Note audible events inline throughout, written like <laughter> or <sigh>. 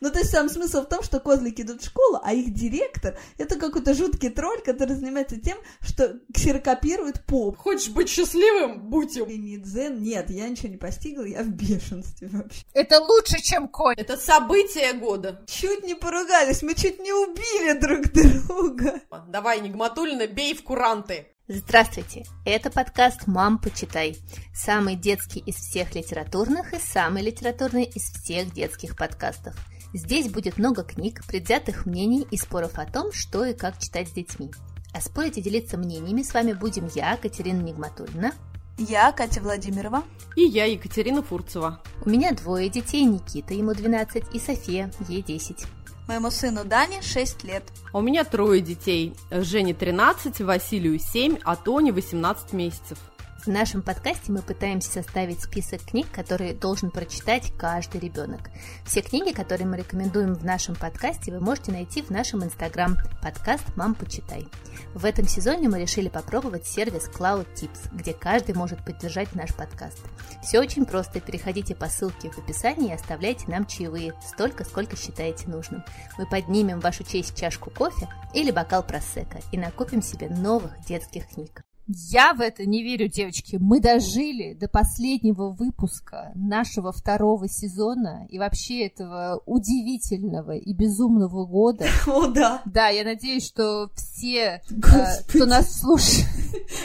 Ну, то есть сам смысл в том, что козлики идут в школу, а их директор — это какой-то жуткий тролль, который занимается тем, что ксерокопирует поп. Хочешь быть счастливым? Будь им. И не дзен, нет, я ничего не постигла, я в бешенстве вообще. Это лучше, чем конь. Это событие года. Чуть не поругались, мы чуть не убили друг друга. Давай, Нигматульна, бей в куранты. Здравствуйте! Это подкаст «Мам, почитай». Самый детский из всех литературных и самый литературный из всех детских подкастов. Здесь будет много книг, предвзятых мнений и споров о том, что и как читать с детьми. А спорить и делиться мнениями с вами будем я, Катерина Нигматульна. Я Катя Владимирова. И я, Екатерина Фурцева. У меня двое детей, Никита, ему 12, и София, ей 10. Моему сыну Дане 6 лет. А у меня трое детей. Жене 13, Василию 7, а Тоне 18 месяцев. В нашем подкасте мы пытаемся составить список книг, которые должен прочитать каждый ребенок. Все книги, которые мы рекомендуем в нашем подкасте, вы можете найти в нашем инстаграм подкаст «Мам, почитай». В этом сезоне мы решили попробовать сервис Cloud Tips, где каждый может поддержать наш подкаст. Все очень просто. Переходите по ссылке в описании и оставляйте нам чаевые, столько, сколько считаете нужным. Мы поднимем в вашу честь чашку кофе или бокал просека и накупим себе новых детских книг. Я в это не верю, девочки. Мы дожили до последнего выпуска нашего второго сезона и вообще этого удивительного и безумного года. <laughs> О, да. Да, я надеюсь, что все, э, кто нас слушает...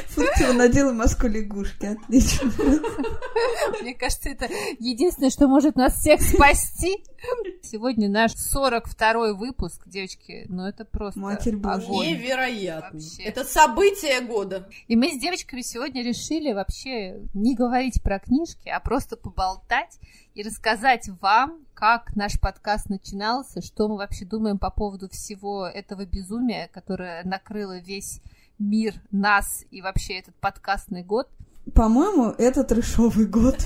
Фуртила надела маску лягушки, отлично. Мне кажется, это единственное, что может нас всех спасти. Сегодня наш 42-й выпуск, девочки, ну это просто Матерь Божья. огонь. Невероятно. Вообще. Это событие года. И мы с девочками сегодня решили вообще не говорить про книжки, а просто поболтать и рассказать вам, как наш подкаст начинался, что мы вообще думаем по поводу всего этого безумия, которое накрыло весь мир, нас и вообще этот подкастный год. По-моему, это трешовый год.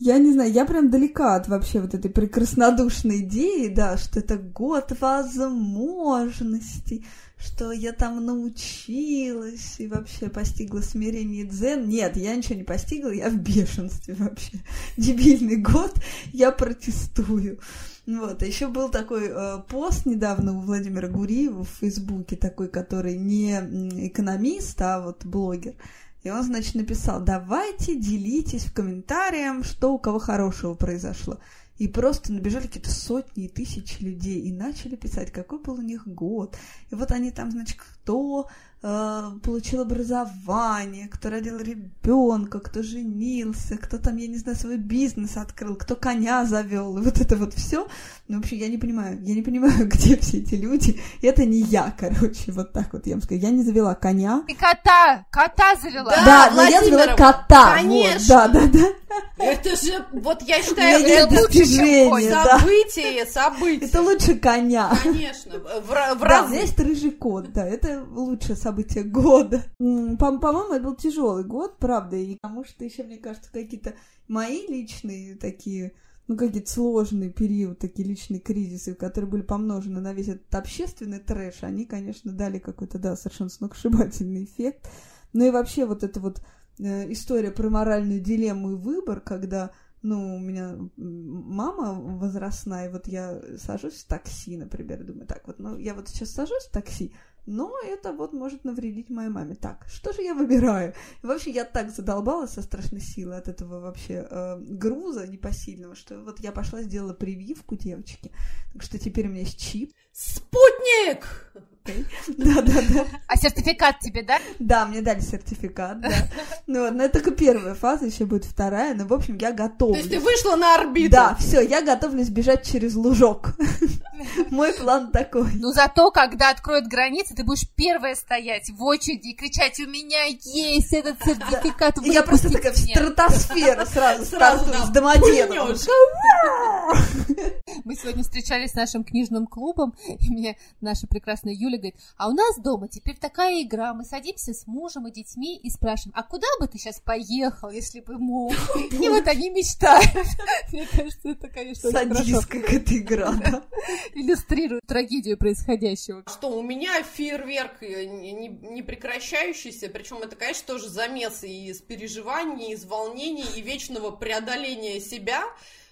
Я не знаю, я прям далека от вообще вот этой прекраснодушной идеи, да, что это год возможностей, что я там научилась и вообще постигла смирение дзен. Нет, я ничего не постигла, я в бешенстве вообще. Дебильный год, я протестую. Вот, еще был такой э, пост недавно у Владимира Гуриева в Фейсбуке, такой, который не экономист, а вот блогер. И он, значит, написал, давайте делитесь в комментариях, что у кого хорошего произошло. И просто набежали какие-то сотни и тысячи людей и начали писать, какой был у них год. И вот они там, значит, кто получил образование, кто родил ребенка, кто женился, кто там, я не знаю, свой бизнес открыл, кто коня завел, вот это вот все. Ну, вообще, я не понимаю, я не понимаю, <laughs> где все эти люди. Это не я, короче, вот так вот я вам скажу. Я не завела коня. И кота, кота завела. Да, Да, но я завела кота. конечно. Вот, да, да, да. Это же, вот я считаю, это лучше, чем конь. да. событие, событие. Это лучше коня. Конечно, в, в Да, меня есть рыжий кот, да, это лучшее событие года. М, По- По-моему, это был тяжелый год, правда, и потому что еще, мне кажется, какие-то мои личные такие, ну, какие-то сложные периоды, такие личные кризисы, которые были помножены на весь этот общественный трэш, они, конечно, дали какой-то, да, совершенно сногсшибательный эффект. Ну и вообще вот эта вот э, история про моральную дилемму и выбор, когда ну, у меня мама возрастная, вот я сажусь в такси, например, думаю, так вот, ну, я вот сейчас сажусь в такси, но это вот может навредить моей маме. Так, что же я выбираю? Вообще, я так задолбалась со страшной силой от этого вообще э, груза непосильного, что вот я пошла, сделала прививку девочки, так что теперь у меня есть чип. Спутник! Да-да-да. <laughs> А сертификат тебе, да? Да, мне дали сертификат, да. <laughs> Ну, вот, но это только первая фаза, еще будет вторая, но, в общем, я готова. То есть ты вышла на орбиту? Да, все, я готовлюсь бежать через лужок. <laughs> Мой план такой. Ну зато, когда откроют границы, ты будешь первая стоять в очереди и кричать, у меня есть этот сертификат, я просто такая в меня». стратосферу сразу Сразу, стартую да, с пульнёшь. Мы сегодня встречались с нашим книжным клубом, и мне наша прекрасная Юля говорит, а у нас дома теперь такая игра, мы садимся с мужем и детьми и спрашиваем, а куда бы ты сейчас поехал, если бы мог? И вот они мечтают. <laughs> Мне кажется, это, конечно, хорошо Садистская какая-то игра, да. <laughs> иллюстрирует трагедию происходящего. Что у меня фейерверк э, не, не- не прекращающийся, причем это, конечно, тоже замес и из переживаний, из волнений, и вечного преодоления себя.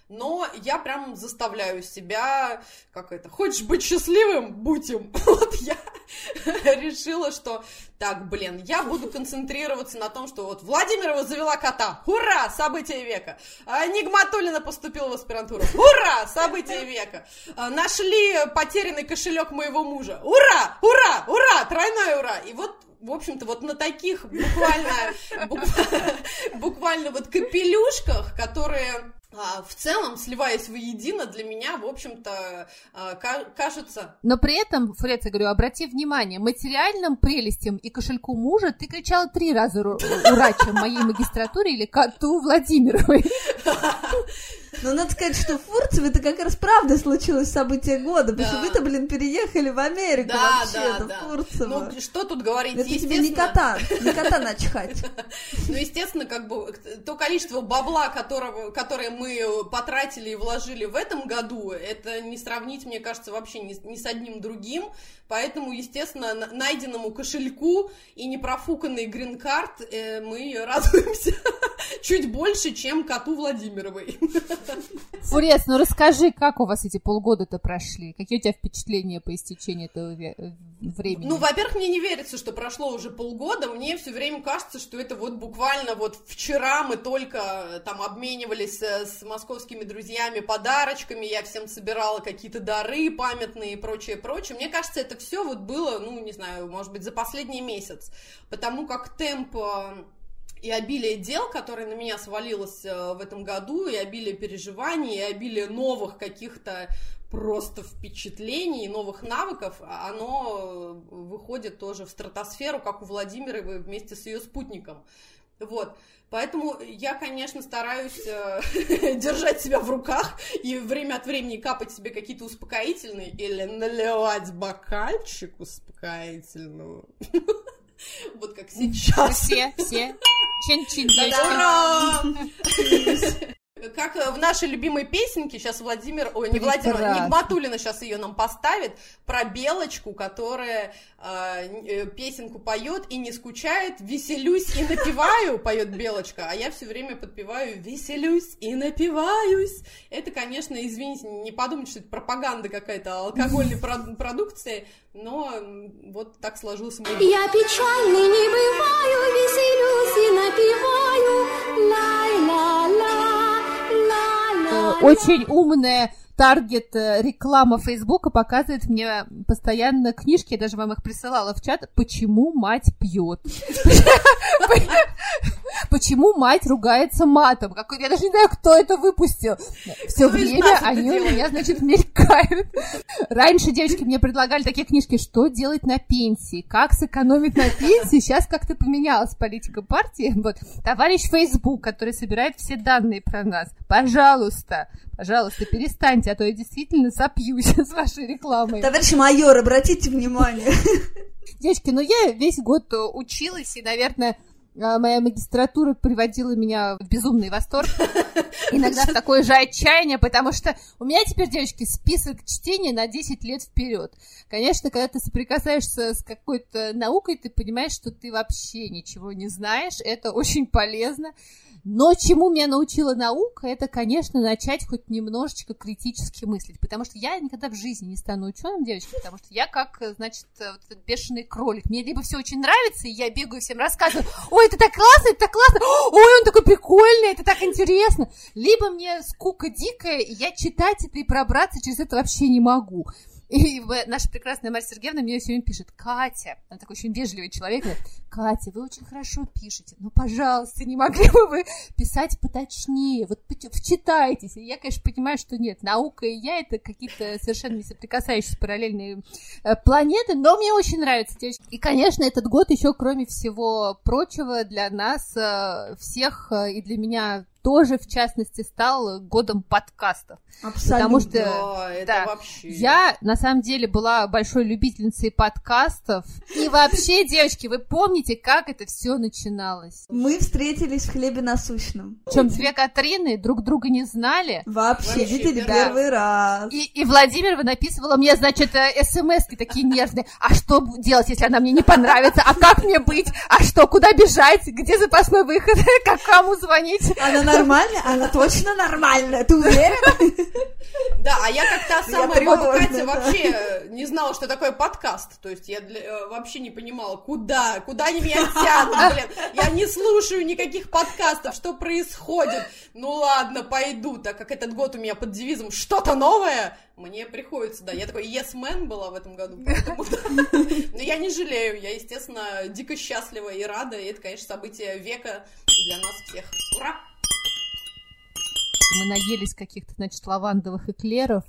Но я прям заставляю себя, как это, хочешь быть счастливым, будь им. <laughs> Вот я <laughs> решила, что так, блин, я буду концентрироваться на том, что вот Владимирова завела кота, ура, событие века. А Нигматулина поступила в аспирантуру, ура, событие века. А, нашли потерянный кошелек моего мужа, ура, ура, ура, тройное ура. И вот в общем-то, вот на таких буквально, буквально, <laughs> буквально вот капелюшках, которые в целом, сливаясь воедино, для меня, в общем-то, а, кажется... Но при этом, Фред, я говорю, обрати внимание, материальным прелестям и кошельку мужа ты кричала три раза ура, чем моей магистратуре или коту Владимировой. <laughs> Но надо сказать, что в Фурцеве это как раз правда случилось событие года, потому что вы-то, блин, переехали в Америку да, вообще-то, да, в Фурцево. Ну, что тут говорить, Это тебе не кота, не кота начхать. <laughs> Ну, естественно, как бы то количество бабла, которого, которое мы потратили и вложили в этом году, это не сравнить, мне кажется, вообще ни, ни с одним другим. Поэтому, естественно, найденному кошельку и непрофуканный грин-карт э, мы радуемся <laughs> чуть больше, чем коту Владимировой. <laughs> Фурес, ну расскажи, как у вас эти полгода-то прошли? Какие у тебя впечатления по истечении этого времени? Ну, во-первых, мне не верится, что прошло уже полгода. Мне все время кажется, что это вот буквально вот вчера мы только там обменивались э, с московскими друзьями подарочками, я всем собирала какие-то дары памятные и прочее, прочее. Мне кажется, это все вот было, ну, не знаю, может быть, за последний месяц, потому как темп э, и обилие дел, которое на меня свалилось э, в этом году, и обилие переживаний, и обилие новых каких-то просто впечатлений, новых навыков, а оно выходит тоже в стратосферу, как у Владимировой вместе с ее спутником. Вот. Поэтому я, конечно, стараюсь э, <laughs> держать себя в руках и время от времени капать себе какие-то успокоительные или наливать бокальчик успокоительного. <laughs> Вот как сейчас. Все, все. Чин-чин. Ура! <laughs> Как э, в нашей любимой песенке, сейчас Владимир, ой, не Владимир, Нигматулина сейчас ее нам поставит, про белочку, которая э, э, песенку поет и не скучает, веселюсь и напиваю, поет белочка, а я все время подпеваю веселюсь и напиваюсь. Это, конечно, извините, не подумайте, что это пропаганда какая-то алкогольной продукции, но вот так сложился мой... Я печальный не бываю, веселюсь и напиваю, ла-ла-ла. Очень умная таргет э, реклама Фейсбука показывает мне постоянно книжки, я даже вам их присылала в чат, почему мать пьет. <laughs> Почему мать ругается матом? Я даже не знаю, кто это выпустил. Все время они у меня, значит, мелькают. Раньше девочки мне предлагали такие книжки, что делать на пенсии, как сэкономить на пенсии. Сейчас как-то поменялась политика партии. Вот. Товарищ Facebook, который собирает все данные про нас. Пожалуйста, пожалуйста, перестаньте, а то я действительно сопьюсь <laughs> с вашей рекламой. Товарищ майор, обратите внимание. Девочки, ну я весь год училась, и, наверное, а, моя магистратура приводила меня в безумный восторг. <laughs> Иногда в такое же отчаяние, потому что у меня теперь, девочки, список чтения на 10 лет вперед. Конечно, когда ты соприкасаешься с какой-то наукой, ты понимаешь, что ты вообще ничего не знаешь. Это очень полезно. Но чему меня научила наука, это, конечно, начать хоть немножечко критически мыслить, потому что я никогда в жизни не стану ученым, девочки, потому что я как, значит, вот этот бешеный кролик. Мне либо все очень нравится, и я бегаю всем рассказываю, ой, это так классно, это так классно, ой, он такой прикольный, это так интересно. Либо мне скука дикая, и я читать это и пробраться через это вообще не могу. И наша прекрасная Марья Сергеевна мне сегодня пишет, Катя, она такой очень вежливый человек, говорит, Катя, вы очень хорошо пишете, ну, пожалуйста, не могли бы вы писать поточнее, вот вчитайтесь. И я, конечно, понимаю, что нет, наука и я это какие-то совершенно не соприкасающиеся параллельные э, планеты, но мне очень нравится, девочки. И, конечно, этот год еще, кроме всего прочего, для нас э, всех э, и для меня тоже, в частности, стал годом подкастов. Абсолютно. Потому что да, это да, вообще... я, на самом деле, была большой любительницей подкастов. И вообще, девочки, вы помните, как это все начиналось? Мы встретились в хлебе насущном. Причем две Катрины друг друга не знали. Вообще, видели да. первый раз. И, и Владимирова написывала мне, значит, э, смс-ки такие нервные. А что делать, если она мне не понравится? А как мне быть? А что, куда бежать? Где запасной выход? <laughs> Как кому звонить? Она нормальная? Она точно нормальная, ты уверена? Да, а я как та самая баба Катя вообще не знала, что такое подкаст. То есть я э, вообще не понимала, куда, куда они меня тянут, блин. Я не слушаю никаких подкастов, что происходит. Ну ладно, пойду, так как этот год у меня под девизом «что-то новое», мне приходится, да. Я такой yes man была в этом году, поэтому... Но я не жалею, я, естественно, дико счастлива и рада, и это, конечно, событие века для нас всех. Ура! Мы наелись каких-то, значит, лавандовых эклеров,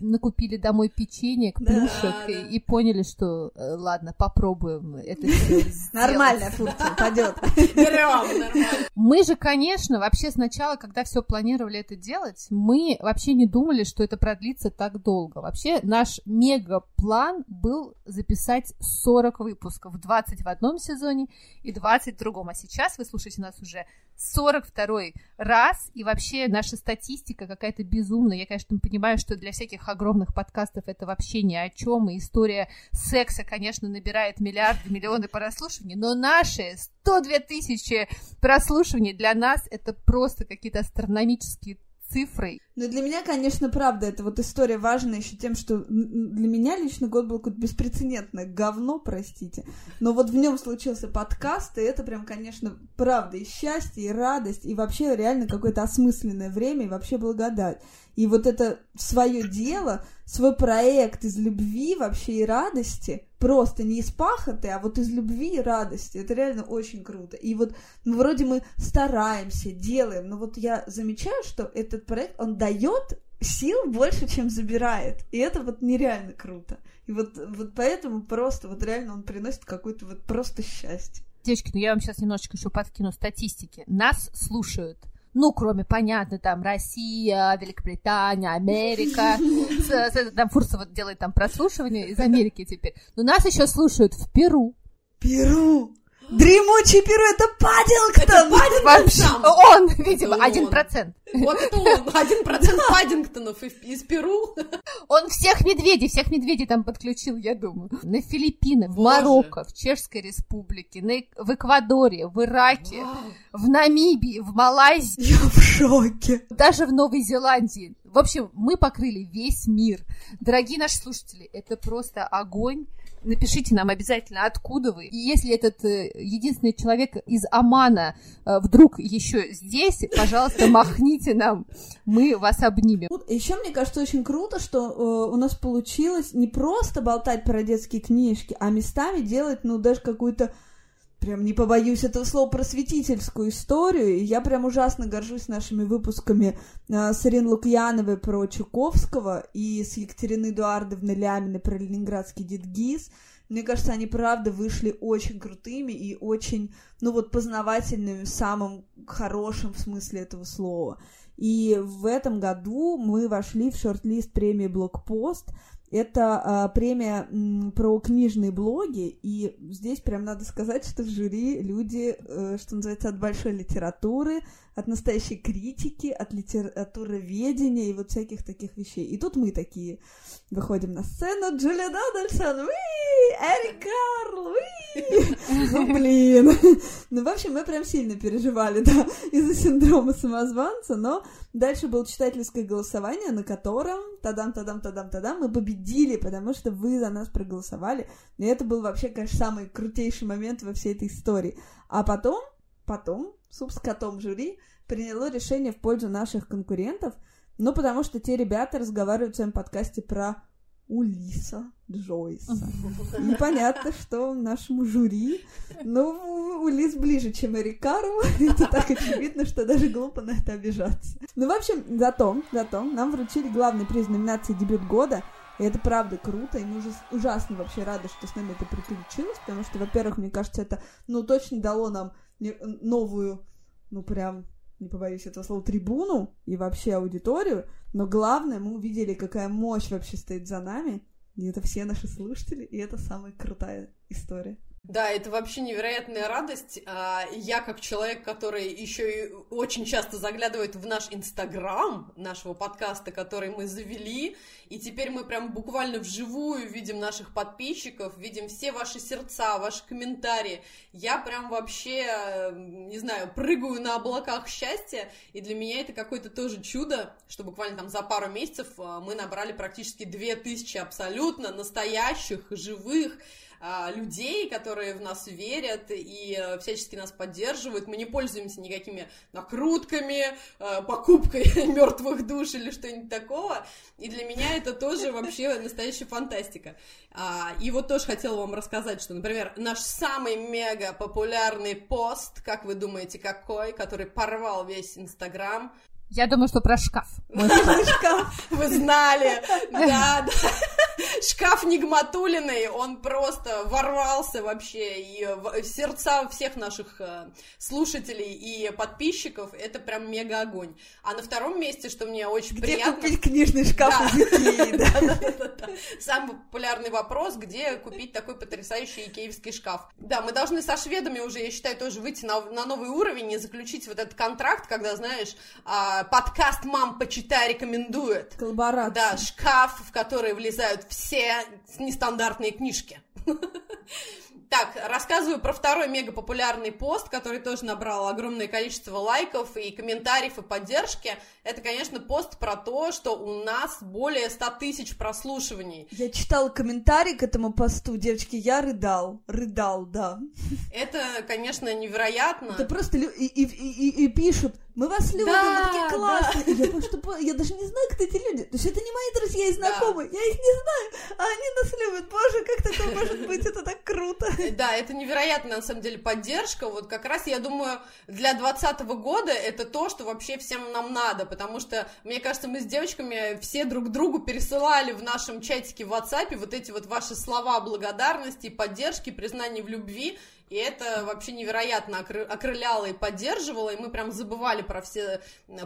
накупили домой печенье, Да, плюшек да. и, и поняли, что э, ладно, попробуем это все Нормальная функция, пойдет. Берем, нормально. Мы же, конечно, вообще сначала, когда все планировали это делать, мы вообще не думали, что это продлится так долго. Вообще наш мега-план был записать 40 выпусков, 20 в одном сезоне и 20 в другом. А сейчас вы слушаете нас уже 42 раз, и вообще наша статистика какая-то безумная. Я, конечно, понимаю, что для всяких огромных подкастов это вообще ни о чем, и история секса, конечно, набирает миллиарды, миллионы прослушиваний, но наши 102 тысячи прослушиваний для нас это просто какие-то астрономические цифры. Ну, для меня, конечно, правда, эта вот история важна еще тем, что для меня лично год был какое-то беспрецедентное говно, простите. Но вот в нем случился подкаст, и это прям, конечно, правда, и счастье, и радость, и вообще реально какое-то осмысленное время, и вообще благодать. И вот это свое дело, свой проект из любви вообще и радости, просто не из пахоты, а вот из любви и радости. Это реально очень круто. И вот ну, вроде мы стараемся, делаем, но вот я замечаю, что этот проект, он дает сил больше, чем забирает. И это вот нереально круто. И вот, вот поэтому просто вот реально он приносит какое-то вот просто счастье. Девочки, ну я вам сейчас немножечко еще подкину статистики. Нас слушают ну, кроме, понятно, там, Россия, Великобритания, Америка. Там Фурсова делает там прослушивание из Америки теперь. Но нас еще слушают в Перу. Перу! Дремучий Перу, это Паддингтон! Вообще, сам. он, видимо, Это один процент. Вот это он, один процент Паддингтонов из, Перу. Он всех медведей, всех медведей там подключил, я думаю. На Филиппинах, в. Марокко, в Чешской Республике, на, в Эквадоре, в Ираке, в Намибии, в Малайзии, Я в шоке. даже в Новой Зеландии. В общем, мы покрыли весь мир. Дорогие наши слушатели, это просто огонь. Напишите нам обязательно, откуда вы. И если этот э, единственный человек из Омана э, вдруг еще здесь, пожалуйста, махните нам, мы вас обнимем. Еще мне кажется очень круто, что э, у нас получилось не просто болтать про детские книжки, а местами делать, ну, даже какую-то, прям не побоюсь этого слова, просветительскую историю. И я прям ужасно горжусь нашими выпусками э, с Ирин Лукьяновой про Чуковского и с Екатериной Эдуардовной Ляминой про ленинградский дедгиз. Мне кажется, они правда вышли очень крутыми и очень, ну вот, познавательными в самом хорошем смысле этого слова. И в этом году мы вошли в шорт-лист премии «Блокпост». Это а, премия про книжные блоги, и здесь прям надо сказать, что в жюри люди, э, что называется, от большой литературы, от настоящей критики, от литературоведения и вот всяких таких вещей. И тут мы такие выходим на сцену, Джулия Дональдсон, уи, Эрик Карл, уи. <laughs> Ну, блин. Ну, в общем, мы прям сильно переживали, да, из-за синдрома самозванца, но дальше было читательское голосование, на котором тадам-тадам-тадам-тадам мы победили, потому что вы за нас проголосовали. И это был вообще, конечно, самый крутейший момент во всей этой истории. А потом, потом, суп с котом жюри приняло решение в пользу наших конкурентов, ну, потому что те ребята разговаривают в своем подкасте про Улиса Джойса. <laughs> И понятно, что нашему жюри, ну, Улис ближе, чем Эрик Карл. <laughs> Это так очевидно, что даже глупо на это обижаться. Ну, в общем, зато, зато нам вручили главный приз номинации «Дебют года», и это правда круто, и мы ужас- ужасно вообще рады, что с нами это приключилось, потому что, во-первых, мне кажется, это, ну, точно дало нам новую, ну, прям, не побоюсь этого слова, трибуну и вообще аудиторию, но главное, мы увидели, какая мощь вообще стоит за нами, и это все наши слушатели, и это самая крутая история. Да, это вообще невероятная радость. А, Я, как человек, который еще и очень часто заглядывает в наш Инстаграм нашего подкаста, который мы завели, и теперь мы прям буквально вживую видим наших подписчиков, видим все ваши сердца, ваши комментарии. Я прям вообще, не знаю, прыгаю на облаках счастья, и для меня это какое-то тоже чудо, что буквально там за пару месяцев а, мы набрали практически 2000 абсолютно настоящих, живых, людей, которые в нас верят и э, всячески нас поддерживают. Мы не пользуемся никакими накрутками, э, покупкой <laughs> мертвых душ или что-нибудь такого. И для меня это тоже вообще настоящая фантастика. А, И вот тоже хотела вам рассказать, что, например, наш самый мега популярный пост, как вы думаете, какой, который порвал весь Инстаграм, Я думаю, что про шкаф. Вы знали, да, да. Шкаф Нигматулиной, он просто ворвался вообще и в сердца всех наших э, слушателей и подписчиков. Это прям мега огонь. А на втором месте, что мне очень Где приятно... купить книжный шкаф Да. из Икеи, да? <laughs> Да-да-да-да. Самый популярный вопрос, где купить такой потрясающий икеевский шкаф. Да, мы должны со шведами уже, я считаю, тоже выйти на, на новый уровень и заключить вот этот контракт, когда, знаешь, а, подкаст «Мам, почитай» рекомендует. Коллаборация. Да, шкаф, в который влезают все нестандартные книжки. Так, рассказываю про второй мегапопулярный пост, который тоже набрал огромное количество лайков и комментариев и поддержки. Это, конечно, пост про то, что у нас более 100 тысяч прослушиваний. Я читала комментарий к этому посту, девочки, я рыдал, рыдал, да. Это, конечно, невероятно. Это просто и, и, и- и пишут, мы вас любим, Да, вы такие классные. И Я, просто, я даже не знаю, кто эти люди. То есть это не мои друзья и знакомые, я их не знаю, а они нас любят. Боже, как такое может быть, это так круто. Да, это невероятная, на самом деле, поддержка. Вот как раз, я думаю, для 2020 года это то, что вообще всем нам надо, потому что, мне кажется, мы с девочками все друг другу пересылали в нашем чатике в WhatsApp вот эти вот ваши слова благодарности, поддержки, признания в любви, и это вообще невероятно окры- окрыляло и поддерживало, и мы прям забывали про все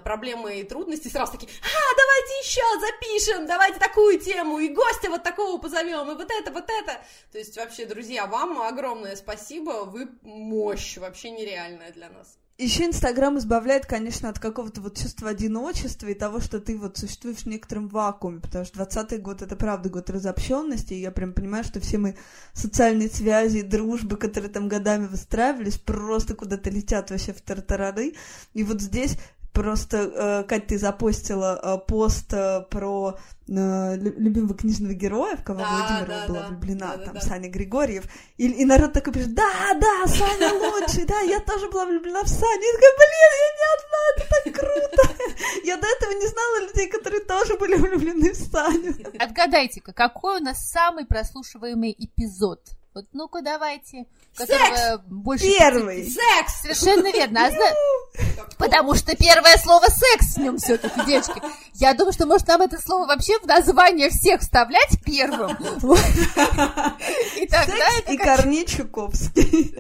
проблемы и трудности, сразу такие, а, давайте еще запишем, давайте такую тему, и гостя вот такого позовем, и вот это, вот это. То есть вообще, друзья, вам огромное спасибо, вы мощь вообще нереальная для нас. Еще Инстаграм избавляет, конечно, от какого-то вот чувства одиночества и того, что ты вот существуешь в некотором вакууме, потому что 20 год — это правда год разобщенности, и я прям понимаю, что все мои социальные связи и дружбы, которые там годами выстраивались, просто куда-то летят вообще в тартарары. И вот здесь просто, э, Кать, ты запостила э, пост э, про лю- любимого книжного героя, в кого Да, Владимирова да, была да. влюблена, да, там, да. Саня Григорьев, и, и народ такой пишет, да, да, Саня <laughs> лучший, да, я тоже была влюблена в Саню. И такая, блин, я не одна, это так круто. <laughs> Я до этого не знала людей, которые тоже были влюблены в Саню. Отгадайте-ка, какой у нас самый прослушиваемый эпизод? Вот ну-ка давайте. Которого больше Первый. Секс! Совершенно верно. А зна- <laughs> Потому что первое слово секс в нем все-таки, девочки. Я думаю, что может нам это слово вообще в название всех вставлять первым. И тогда Секс это и Корней Чуковский.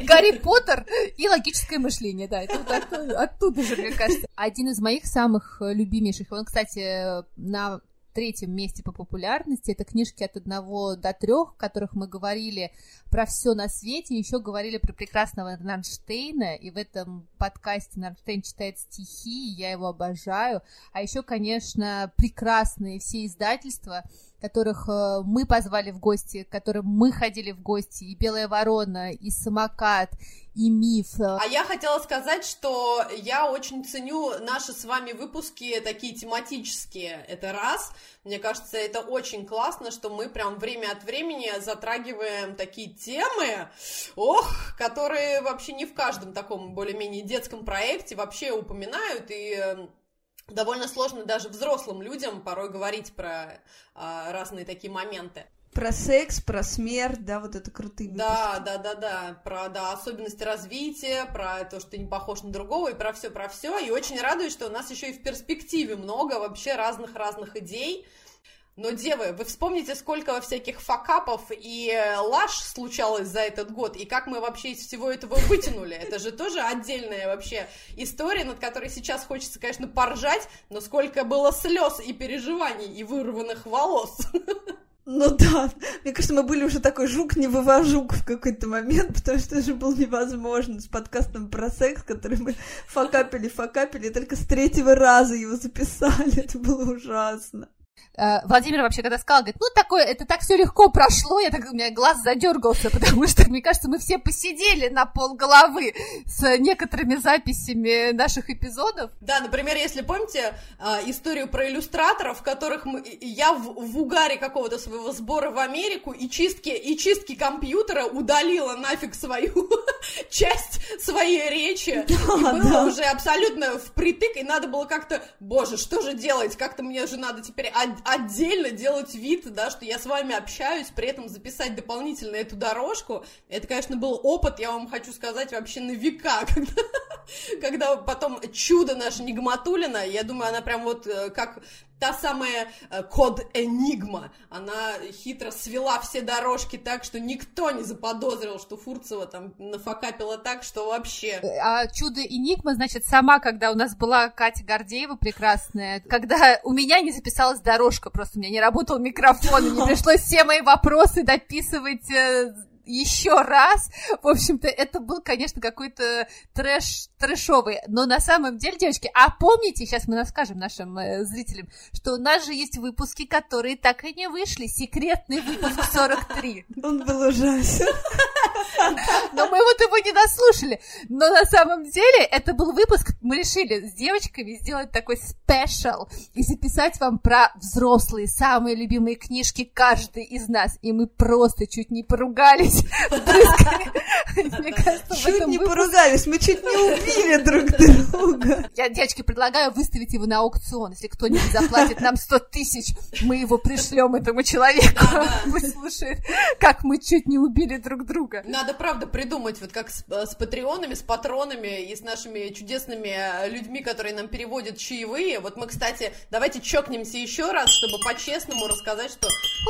<laughs> Гарри Поттер и логическое мышление, да, это вот оттуда, оттуда же, мне кажется. Один из моих самых э, любимейших, он, кстати, на третьем месте по популярности, это книжки от одного до трех, в которых мы говорили про все на свете, еще говорили про прекрасного Нарнштейна, и в этом подкасте Нарнштейн читает стихи, я его обожаю, а еще, конечно, прекрасные все издательства, которых э, мы позвали в гости, к которым мы ходили в гости, и Белая ворона, и Самокат, и Миф. э, А я хотела сказать, что я очень ценю наши с вами выпуски такие тематические. Это раз. Мне кажется, это очень классно, что мы прям время от времени затрагиваем такие темы, ох, которые вообще не в каждом таком более-менее детском проекте вообще упоминают и э, довольно сложно даже взрослым людям порой говорить про а, разные такие моменты. Про секс, про смерть, да, вот это крутые выпуски. Да, да, да, да, про да, особенности развития, про то, что ты не похож на другого, и про все, про все. И очень радует, что у нас еще и в перспективе много вообще разных-разных идей. Но, девы, вы вспомните, сколько всяких факапов и э, лаж случалось за этот год, и как мы вообще из всего этого вытянули. Это же тоже отдельная вообще история, над которой сейчас хочется, конечно, поржать, но сколько было слез и переживаний и вырванных волос. Ну да, мне кажется, мы были уже такой жук не вывожук в какой-то момент, потому что это же было невозможно с подкастом про секс, который мы факапили, факапили, и только с третьего раза его записали, это было ужасно. Э, Владимир вообще когда сказал, говорит, ну такое, это так все легко прошло, я так, у меня глаз задергался, <laughs> потому что, мне кажется, мы все посидели на пол головы с некоторыми записями наших эпизодов. Да, например, если помните а, историю про иллюстраторов, в которых мы, я в, в угаре какого-то своего сбора в Америку и чистки, и чистки компьютера удалила нафиг свою <laughs> часть своей речи. <laughs> и было уже абсолютно впритык, и надо было как-то, боже, что же делать? Как-то мне же надо теперь отдельно делать вид, да, что я с вами общаюсь, при этом записать дополнительно эту дорожку. Это, конечно, был опыт, я вам хочу сказать, вообще на века, <laughs> когда, когда потом чудо наше Нигматулина, я думаю, она прям вот э, как та самая э, код Энигма, она хитро свела все дорожки так, что никто не заподозрил, что Фурцева там нафакапила так, что вообще... А чудо Энигма, значит, сама, когда у нас была Катя Гордеева прекрасная, когда у меня не записалась дорожка, просто у меня не работал микрофон, и мне <laughs> пришлось все мои вопросы дописывать э, еще раз. В общем-то, это был, конечно, какой-то трэш, трэшовый. Но на самом деле, девочки, а помните, сейчас мы расскажем нашим э, зрителям, что у нас же есть выпуски, которые так и не вышли. Секретный выпуск 43. Он был ужасен. Но мы вот его не дослушали. Но на самом деле это был выпуск, мы решили с девочками сделать такой спешл и записать вам про взрослые, самые любимые книжки каждой из нас. И мы просто чуть не поругались Чуть не поругались, мы чуть не убили друг друга. Я, девочки, предлагаю выставить его на аукцион. Если кто-нибудь заплатит нам 100 тысяч, мы его пришлем этому человеку. Пусть слушает, как мы чуть не убили друг друга. Надо, правда, придумать, вот как с, э, с патреонами, с патронами и с нашими чудесными э, людьми, которые нам переводят чаевые. Вот мы, кстати, давайте чокнемся еще раз, чтобы по-честному рассказать, что,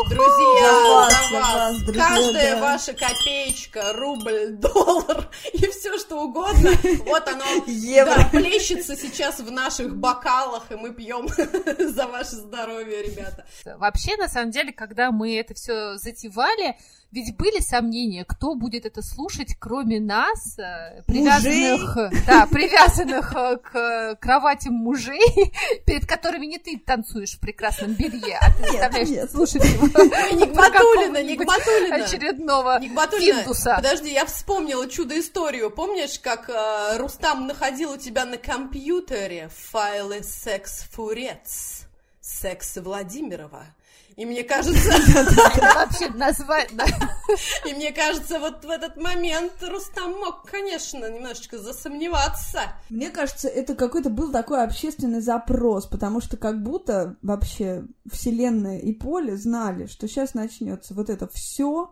друзья, За вас, за вас, вас, друзья, каждая да. ваша копеечка, рубль, <laughs> доллар и все что угодно, вот оно <laughs> Евро. да, плещется сейчас в наших бокалах, и мы пьем <laughs> за ваше здоровье, ребята. Вообще, на самом деле, когда мы это все затевали, ведь были сомнения, кто будет это слушать, кроме нас, э, привязанных, да, привязанных э, к кроватям мужей, <laughs> перед которыми не ты танцуешь в прекрасном белье, а ты заставляешь слушать его <laughs> Нигматулина, Нигматулина. очередного Нигматулина, подожди, я вспомнила чудо-историю. Помнишь, как э, Рустам находил у тебя на компьютере файлы секс-фурец? Секс Владимирова. И мне кажется, <laughs> вообще название... <laughs> и мне кажется, вот в этот момент Рустам мог, конечно, немножечко засомневаться. Мне кажется, это какой-то был такой общественный запрос, потому что как будто вообще Вселенная и поле знали, что сейчас начнется вот это все,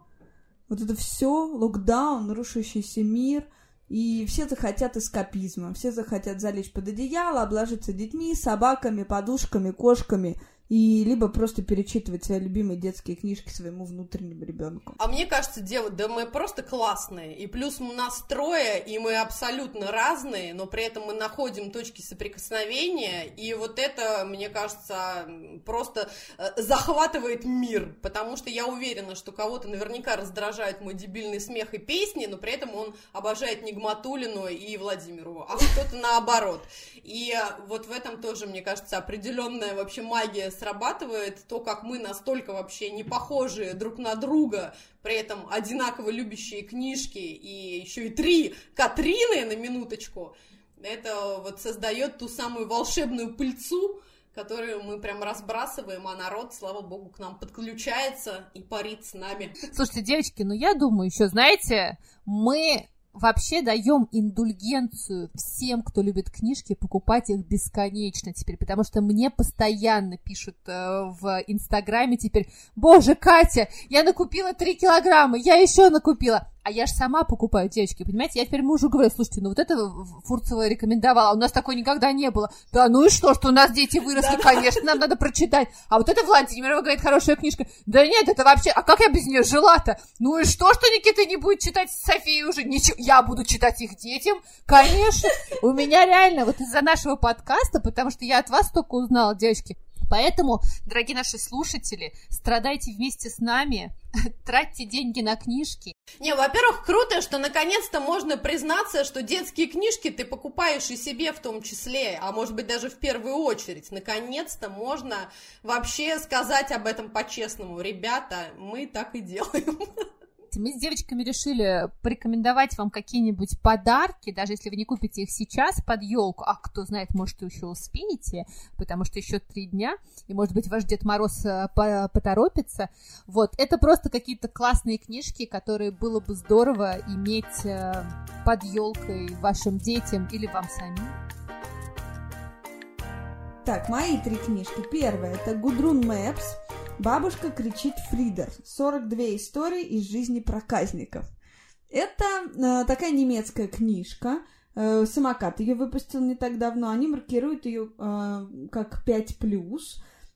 вот это все, локдаун, рушащийся мир, и все захотят эскапизма, все захотят залечь под одеяло, обложиться детьми, собаками, подушками, кошками, и либо просто перечитывать свои любимые детские книжки своему внутреннему ребенку. А мне кажется, дева, да мы просто классные. И плюс у нас трое, и мы абсолютно разные, но при этом мы находим точки соприкосновения. И вот это, мне кажется, просто э, захватывает мир. Потому что я уверена, что кого-то наверняка раздражает мой дебильный смех и песни, но при этом он обожает Нигматулину и Владимирову, а кто-то наоборот. И э, вот в этом тоже, мне кажется, определенная вообще магия срабатывает, то, как мы настолько вообще не похожи друг на друга, при этом одинаково любящие книжки и еще и три Катрины на минуточку, это вот создает ту самую волшебную пыльцу, которую мы прям разбрасываем, а народ, слава богу, к нам подключается и парит с нами. Слушайте, девочки, ну я думаю, еще, знаете, мы вообще даем индульгенцию всем, кто любит книжки, покупать их бесконечно теперь, потому что мне постоянно пишут э, в Инстаграме теперь, боже, Катя, я накупила 3 килограмма, я еще накупила. А я же сама покупаю, девочки, понимаете? Я теперь мужу говорю, слушайте, ну вот это Фурцева рекомендовала, а у нас такой никогда не было. Да ну и что, что у нас дети выросли, конечно, нам надо прочитать. А вот это Владимирова, говорит, хорошая книжка. Да нет, это вообще, а как я без нее жила-то? Ну и что, что Никита не будет читать Софии уже? Ничего, я буду читать их детям, конечно. У меня реально, вот из-за нашего подкаста, потому что я от вас только узнала, девочки, Поэтому, дорогие наши слушатели, страдайте вместе с нами, <laughs> тратьте деньги на книжки. Не, во-первых, круто, что наконец-то можно признаться, что детские книжки ты покупаешь и себе в том числе, а может быть даже в первую очередь. Наконец-то можно вообще сказать об этом по-честному. Ребята, мы так и делаем. <laughs> Мы с девочками решили порекомендовать вам какие-нибудь подарки, даже если вы не купите их сейчас под елку, а кто знает, может, еще успеете, потому что еще три дня, и, может быть, ваш Дед Мороз э, поторопится. Вот, это просто какие-то классные книжки, которые было бы здорово иметь э, под елкой вашим детям или вам самим. Так, мои три книжки. Первая это Гудрун Мэпс. Бабушка кричит Фридер. 42 истории из жизни проказников. Это э, такая немецкая книжка. Э, самокат ее выпустил не так давно. Они маркируют ее э, как 5+.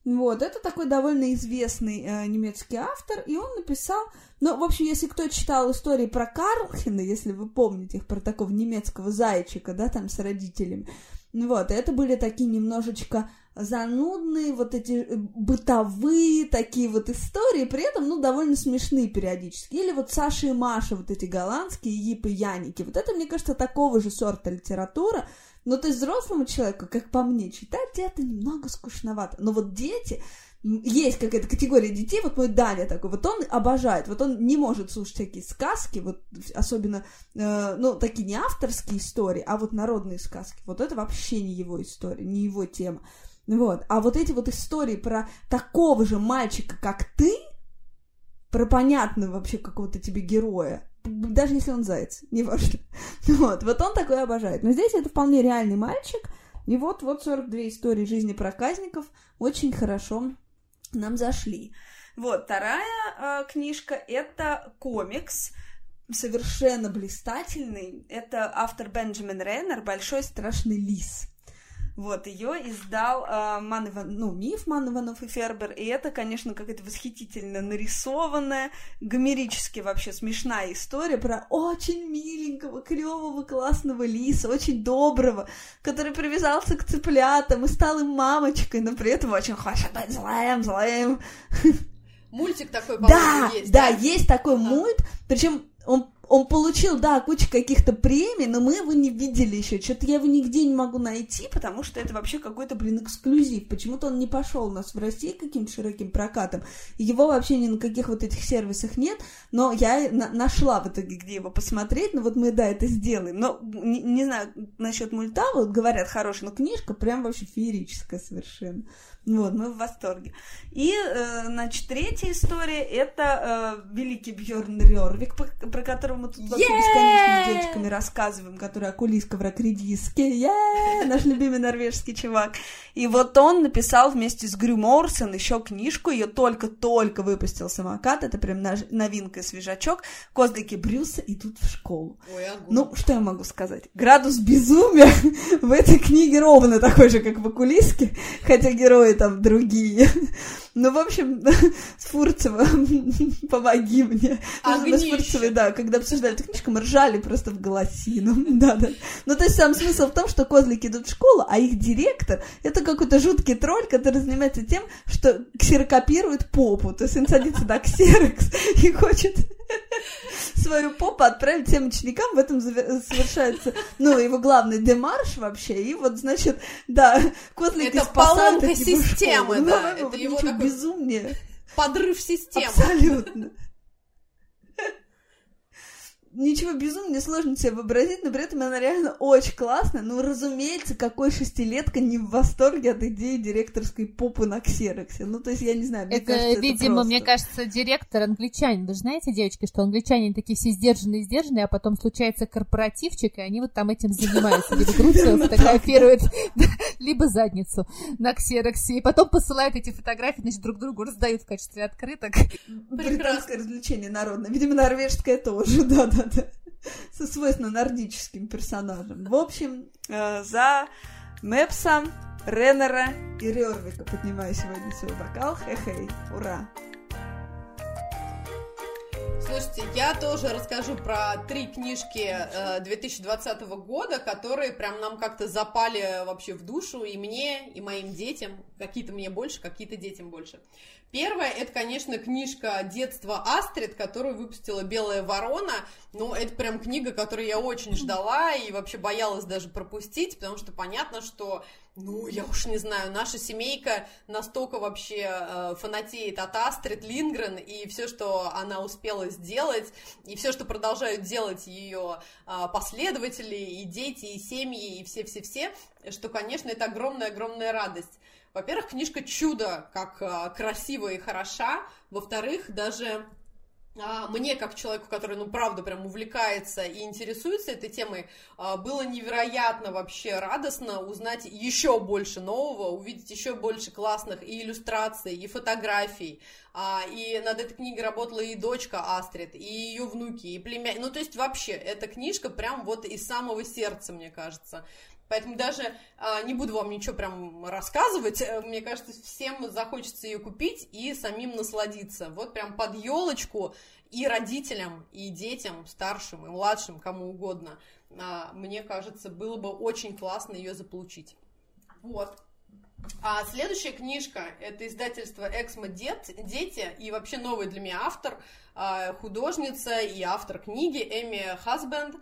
Вот, это такой довольно известный э, немецкий автор, и он написал, ну, в общем, если кто читал истории про Карлхина, если вы помните их, про такого немецкого зайчика, да, там с родителями, вот, это были такие немножечко занудные, вот эти э, бытовые такие вот истории, при этом, ну, довольно смешные периодически. Или вот Саша и Маша, вот эти голландские Ип и Яники. Вот это, мне кажется, такого же сорта литература. Но то есть взрослому человеку, как по мне, читать это немного скучновато. Но вот дети, есть какая-то категория детей, вот мой Даня такой, вот он обожает, вот он не может слушать всякие сказки, вот особенно, э, ну, такие не авторские истории, а вот народные сказки, вот это вообще не его история, не его тема. Вот. А вот эти вот истории про такого же мальчика, как ты, про понятного вообще какого-то тебе героя, даже если он заяц, неважно. <laughs> Вот, вот он такой обожает. Но здесь это вполне реальный мальчик, и вот, вот 42 истории жизни проказников очень хорошо нам зашли. Вот, вторая э, книжка — это комикс, совершенно блистательный. Это автор Бенджамин Рейнер «Большой страшный лис». Вот, ее издал э, Ман Иван, ну, миф Ман Иванов и Фербер, и это, конечно, какая-то восхитительно нарисованная, гомерически вообще смешная история про очень миленького, клевого, классного лиса, очень доброго, который привязался к цыплятам и стал им мамочкой, но при этом очень хочет быть злым, злым. Мультик такой, да, есть. Да, да, есть такой мульт, причем он он получил, да, кучу каких-то премий, но мы его не видели еще. Что-то я его нигде не могу найти, потому что это вообще какой-то, блин, эксклюзив. Почему-то он не пошел у нас в России каким-то широким прокатом. Его вообще ни на каких вот этих сервисах нет, но я на нашла в итоге, где его посмотреть. Ну вот мы, да, это сделаем. Но не, не знаю насчет мульта, вот говорят, хорошая, но книжка прям вообще феерическая совершенно. Вот, мы в восторге. И, э, значит, третья история — это э, великий Бьорн Рёрвик, про которого мы тут вообще бесконечно с девочками рассказываем, который Ракредиске. Yeah! Наш любимый норвежский чувак. И вот он написал вместе с Грю Морсон еще книжку, ее только-только выпустил самокат, это прям новинка, свежачок. Козлики Брюса идут в школу. Ой, ну, что я могу сказать? Градус безумия <laughs> в этой книге ровно такой же, как в окулиске, хотя герои там другие. <laughs> Ну, в общем, <laughs> с Фурцевым <laughs> помоги мне. Огнище. С Фурцевой, да, когда обсуждали эту книжку, мы ржали просто в голосину. Да, да. Ну, то есть сам смысл в том, что козлики идут в школу, а их директор — это какой-то жуткий тролль, который занимается тем, что ксерокопирует попу. То есть он садится на ксерокс и хочет свою попу отправить всем ученикам, в этом совершается, ну, его главный демарш вообще, и вот, значит, да, козлики Это поломка системы, ну, да, это его такой безумие. Подрыв системы. Абсолютно ничего безумно сложно себе вообразить, но при этом она реально очень классная. Ну, разумеется, какой шестилетка не в восторге от идеи директорской попы на ксероксе. Ну, то есть, я не знаю, мне это, кажется, видимо, это просто... мне кажется, директор англичанин. Вы же знаете, девочки, что англичане такие все сдержанные, сдержанные, а потом случается корпоративчик, и они вот там этим занимаются. Либо грудью фотографируют, <laughs> либо задницу на ксероксе. И потом посылают эти фотографии, значит, друг другу раздают в качестве открыток. Британское развлечение народное. Видимо, норвежское тоже, <laughs> да-да да, со свойственно нордическим персонажем. В общем, э, за Мэпса, Реннера и Рервика поднимаю сегодня свой бокал. Хе-хей, ура! Слушайте, я тоже расскажу про три книжки 2020 э, года, которые прям нам как-то запали вообще в душу, и мне, и моим детям. Какие-то мне больше, какие-то детям больше. Первая, это, конечно, книжка детства Астрид, которую выпустила «Белая ворона». Ну, это прям книга, которую я очень ждала и вообще боялась даже пропустить, потому что понятно, что ну, я уж не знаю, наша семейка настолько вообще э, фанатеет от Астрид Лингрен, и все, что она успела сделать, и все, что продолжают делать ее э, последователи, и дети, и семьи, и все-все-все, что, конечно, это огромная-огромная радость. Во-первых, книжка чудо, как э, красивая и хороша. Во-вторых, даже мне, как человеку, который, ну, правда, прям увлекается и интересуется этой темой, а, было невероятно вообще радостно узнать еще больше нового, увидеть еще больше классных и иллюстраций, и фотографий. А, и над этой книгой работала и дочка Астрид, и ее внуки, и племя... Ну, то есть вообще, эта книжка прям вот из самого сердца, мне кажется. Поэтому даже а, не буду вам ничего прям рассказывать. Э, мне кажется, всем захочется ее купить и самим насладиться. Вот прям под елочку и родителям, и детям, старшим, и младшим, кому угодно. А, мне кажется, было бы очень классно ее заполучить. Вот. А следующая книжка – это издательство «Эксмо Дет, Дети» и вообще новый для меня автор, а, художница и автор книги Эми Хасбенд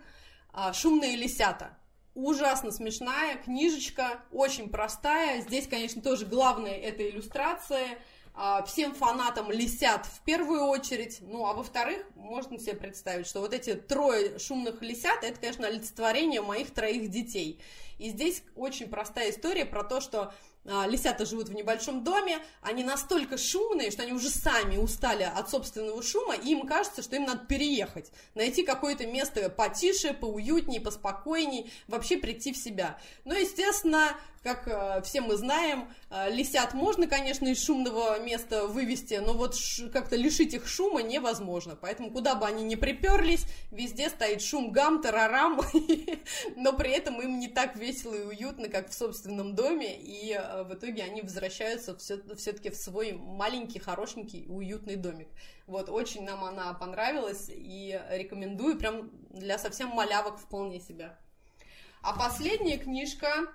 а, «Шумные лисята». Ужасно смешная книжечка, очень простая. Здесь, конечно, тоже главное это иллюстрация. А, всем фанатам лисят в первую очередь. Ну, а во-вторых, можно себе представить, что вот эти трое шумных лисят, это, конечно, олицетворение моих троих детей. И здесь очень простая история про то, что лисята живут в небольшом доме, они настолько шумные, что они уже сами устали от собственного шума, и им кажется, что им надо переехать, найти какое-то место потише, поуютнее, поспокойней, вообще прийти в себя. Но, естественно, как э, все мы знаем, э, лисят можно, конечно, из шумного места вывести, но вот как-то лишить их шума невозможно. Поэтому куда бы они ни приперлись, везде стоит шум гам, тарарам, <laughs> но при этом им не так весело и уютно, как в собственном доме, и э, в итоге они возвращаются все-таки в свой маленький, хорошенький, уютный домик. Вот, очень нам она понравилась, и рекомендую прям для совсем малявок вполне себя. А последняя книжка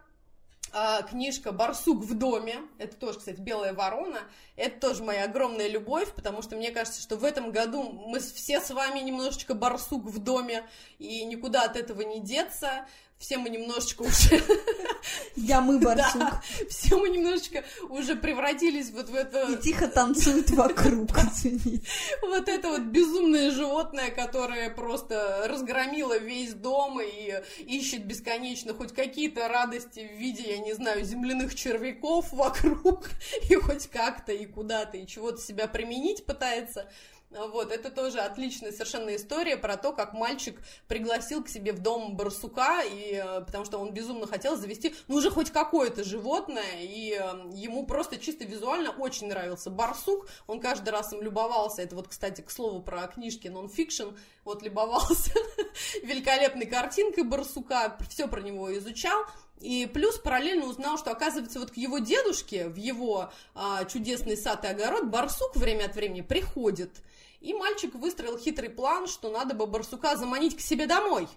а, книжка «Барсук в доме», это тоже, кстати, «Белая ворона», это тоже моя огромная любовь, потому что мне кажется, что в этом году мы все с вами немножечко барсук в доме, и никуда от этого не деться все мы немножечко уже... <laughs> Я мы барсук. <laughs> Да, все мы немножечко уже превратились вот в это... И тихо танцуют вокруг, <laughs> Вот это вот безумное животное, которое просто разгромило весь дом и ищет бесконечно хоть какие-то радости в виде, я не знаю, земляных червяков вокруг, и хоть как-то, и куда-то, и чего-то себя применить пытается. Вот, это тоже отличная совершенно история про то, как мальчик пригласил к себе в дом барсука, и, э, потому что он безумно хотел завести, ну, уже хоть какое-то животное, и э, ему просто чисто визуально очень нравился барсук, он каждый раз им любовался, это вот, кстати, к слову про книжки нон-фикшн, вот любовался <laughs> великолепной картинкой барсука, все про него изучал, и плюс параллельно узнал, что, оказывается, вот к его дедушке в его а, чудесный сад и огород барсук время от времени приходит. И мальчик выстроил хитрый план, что надо бы барсука заманить к себе домой.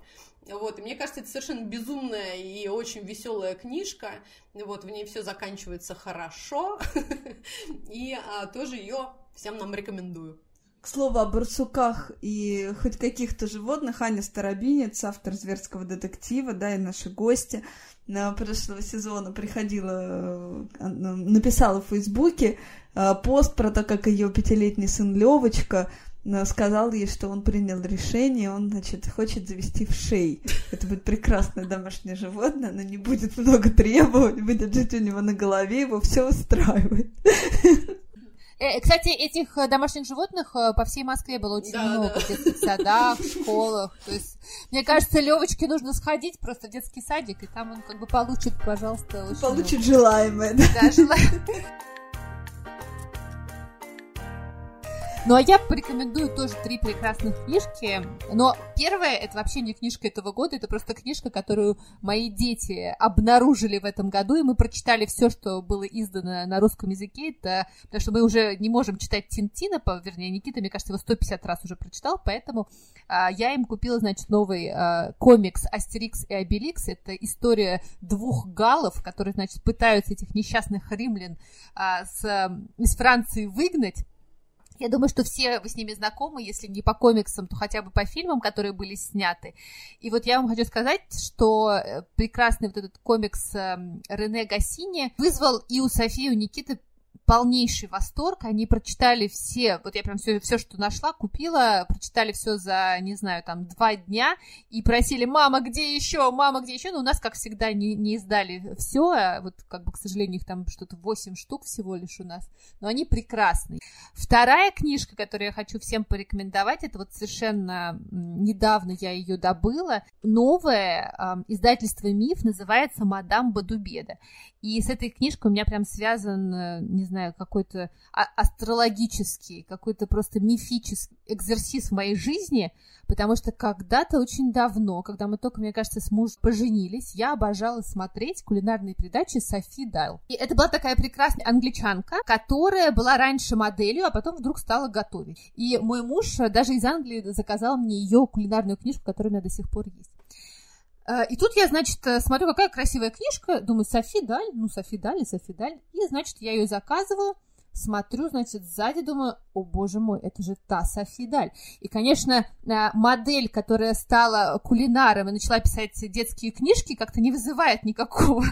Вот, и мне кажется, это совершенно безумная и очень веселая книжка. Вот, в ней все заканчивается хорошо. <laughs> И а, тоже ее всем нам рекомендую. К слову о барсуках и хоть каких-то животных, Аня Старобинец, автор «Зверского детектива», да, и наши гости на прошлого сезона приходила, э, написала в Фейсбуке пост про то, как ее пятилетний сын Левочка э, сказал ей, что он принял решение, он, значит, хочет завести в шей. Это будет прекрасное домашнее животное, оно не будет много требовать, будет жить у него на голове, его все устраивает. Э, кстати, этих э, домашних животных э, по всей Москве было очень да, много да. в детских садах, в школах. То есть, мне кажется, Левочке нужно сходить просто в детский садик, и там он как бы получит, пожалуйста, очень Получит желаемое, да? Да, желаемое. Ну а я порекомендую тоже три прекрасных книжки. Но первая это вообще не книжка этого года, это просто книжка, которую мои дети обнаружили в этом году, и мы прочитали все, что было издано на русском языке. Это потому что мы уже не можем читать Тинтина, вернее, Никита, мне кажется, его 150 раз уже прочитал, поэтому а, я им купила, значит, новый а, комикс Астерикс и Обеликс. Это история двух галов, которые, значит, пытаются этих несчастных римлян а, с, из Франции выгнать. Я думаю, что все вы с ними знакомы, если не по комиксам, то хотя бы по фильмам, которые были сняты. И вот я вам хочу сказать, что э, прекрасный вот этот комикс эм, Рене Гассини вызвал и у Софии, и у Никиты полнейший восторг. Они прочитали все, вот я прям все, все, что нашла, купила, прочитали все за, не знаю, там, два дня и просили, мама, где еще, мама, где еще? Но у нас, как всегда, не, не издали все, а вот, как бы, к сожалению, их там что-то 8 штук всего лишь у нас, но они прекрасные. Вторая книжка, которую я хочу всем порекомендовать, это вот совершенно недавно я ее добыла, новое э, издательство «Миф» называется «Мадам Бадубеда». И с этой книжкой у меня прям связан, э, не знаю, какой-то а, астрологический, какой-то просто мифический экзерсис в моей жизни, потому что когда-то очень давно, когда мы только, мне кажется, с мужем поженились, я обожала смотреть кулинарные передачи Софи Дайл. И это была такая прекрасная англичанка, которая была раньше моделью, а потом вдруг стала готовить. И мой муж даже из Англии заказал мне ее кулинарную книжку, которая у меня до сих пор есть. Э, и тут я, значит, э, смотрю, какая красивая книжка, думаю, Софи Даль, ну, Софи Даль Софи Даль. И, значит, я ее заказываю, смотрю, значит, сзади думаю, о боже мой, это же та Софи Даль. И, конечно, э, модель, которая стала кулинаром и начала писать детские книжки, как-то не вызывает никакого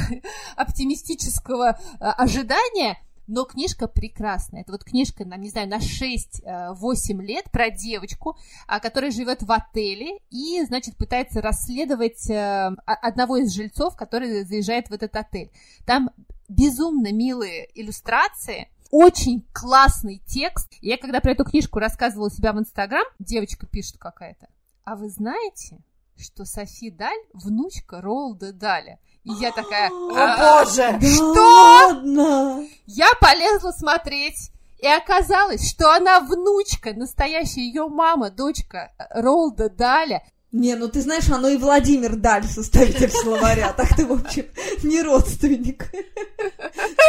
<laughs> оптимистического ожидания, но книжка прекрасная. Это вот книжка, на, не знаю, на 6-8 лет про девочку, а, которая живет в отеле и, значит, пытается расследовать э, одного из жильцов, который заезжает в этот отель. Там безумно милые иллюстрации, очень классный текст. Я когда про эту книжку рассказывала у себя в Инстаграм, девочка пишет какая-то. А вы знаете, что Софи Даль внучка Ролда Даля? И я такая, <gasps> о боже, что? Я полезла смотреть. И оказалось, что она внучка, настоящая ее мама, дочка Ролда Даля. Не, ну ты знаешь, оно и Владимир Даль, составитель словаря, так ты, в общем, не родственник.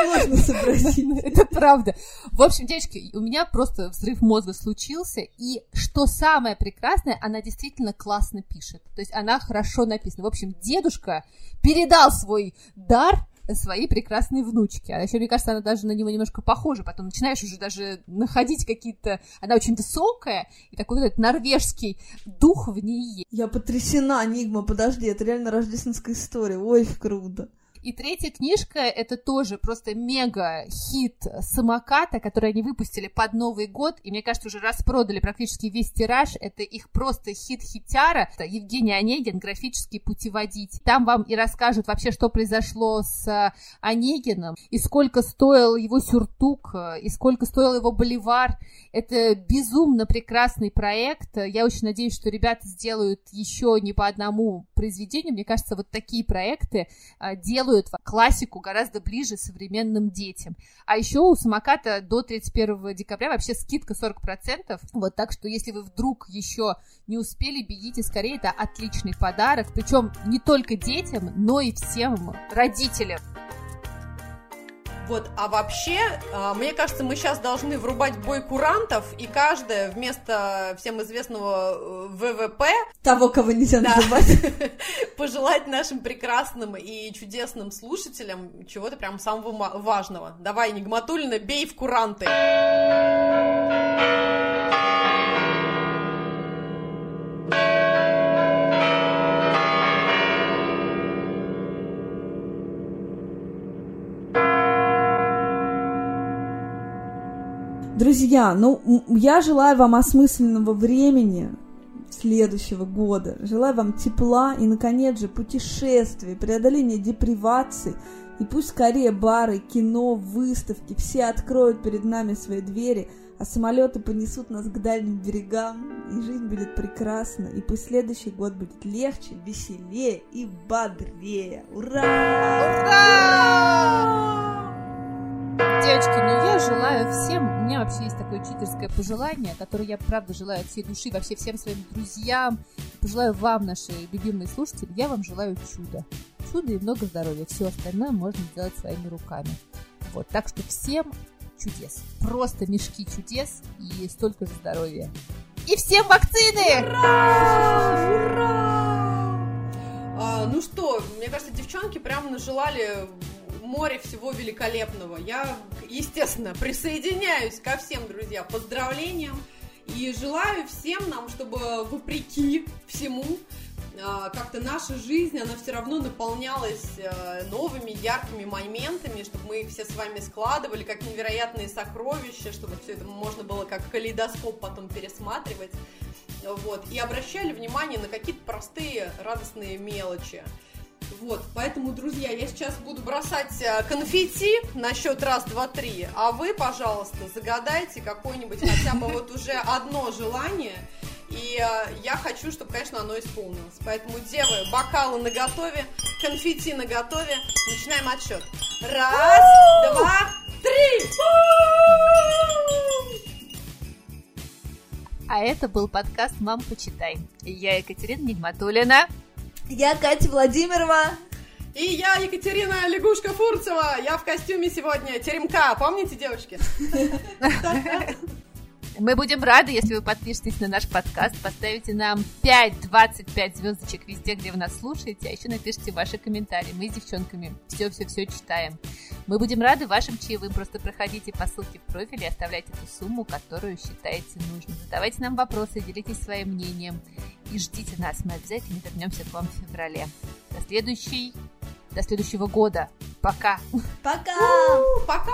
Сложно сообразить. <laughs> Это правда. В общем, девочки, у меня просто взрыв мозга случился, и что самое прекрасное, она действительно классно пишет. То есть она хорошо написана. В общем, дедушка передал свой дар своей прекрасной внучке. А еще, мне кажется, она даже на него немножко похожа. Потом начинаешь уже даже находить какие-то... Она очень высокая, и такой вот этот норвежский дух в ней есть. Я потрясена, Нигма, подожди, это реально рождественская история. Ой, круто. И третья книжка — это тоже просто мега-хит самоката, который они выпустили под Новый год, и, мне кажется, уже распродали практически весь тираж. Это их просто хит-хитяра. Это Евгений Онегин, графический путеводитель. Там вам и расскажут вообще, что произошло с Онегином, и сколько стоил его сюртук, и сколько стоил его боливар. Это безумно прекрасный проект. Я очень надеюсь, что ребята сделают еще не по одному произведению. Мне кажется, вот такие проекты а, делают делают классику гораздо ближе современным детям. А еще у самоката до 31 декабря вообще скидка 40%. Вот так что если вы вдруг еще не успели, бегите скорее, это отличный подарок. Причем не только детям, но и всем родителям. Вот, а вообще, а, мне кажется, мы сейчас должны врубать бой курантов, и каждая вместо всем известного э, ВВП... Того, кого нельзя да, называть. <laughs> пожелать нашим прекрасным и чудесным слушателям чего-то прям самого важного. Давай, Нигматульна, бей в куранты! Друзья, ну, я желаю вам осмысленного времени следующего года. Желаю вам тепла и, наконец же, путешествий, преодоления депривации. И пусть скорее бары, кино, выставки, все откроют перед нами свои двери, а самолеты понесут нас к дальним берегам, и жизнь будет прекрасна, и пусть следующий год будет легче, веселее и бодрее. Ура! Ура! Желаю всем, у меня вообще есть такое читерское пожелание, которое я правда желаю от всей души, вообще всем своим друзьям, пожелаю вам, наши любимые слушатели, я вам желаю чуда. Чуда и много здоровья. Все остальное можно сделать своими руками. Вот, так что всем чудес. Просто мешки чудес и столько же здоровья. И всем вакцины! Ура! Ура! А, ну что, мне кажется, девчонки прям нажелали море всего великолепного. Я, естественно, присоединяюсь ко всем, друзья, поздравлениям. И желаю всем нам, чтобы вопреки всему а, как-то наша жизнь, она все равно наполнялась а, новыми яркими моментами, чтобы мы их все с вами складывали, как невероятные сокровища, чтобы все это можно было как калейдоскоп потом пересматривать. Вот, и обращали внимание на какие-то простые радостные мелочи. Вот, поэтому, друзья, я сейчас буду бросать а, конфетти на счет раз, два, три, а вы, пожалуйста, загадайте какое-нибудь хотя бы вот уже одно желание, и э, я хочу, чтобы, конечно, оно исполнилось. Поэтому, девы, бокалы на готове, конфетти на готове. Начинаем отсчет. Раз, два, три! А это был подкаст «Мам, почитай». Я Екатерина Нигматулина. Я Катя Владимирова. И я Екатерина Лягушка Фурцева. Я в костюме сегодня теремка. Помните, девочки? <laughs> Мы будем рады, если вы подпишетесь на наш подкаст, поставите нам 5-25 звездочек везде, где вы нас слушаете, а еще напишите ваши комментарии. Мы с девчонками все-все-все читаем. Мы будем рады вашим чаевым. Просто проходите по ссылке в профиле и оставляйте ту сумму, которую считаете нужным. Задавайте нам вопросы, делитесь своим мнением и ждите нас. Мы обязательно вернемся к вам в феврале. До следующей, до следующего года. Пока. Пока. Пока.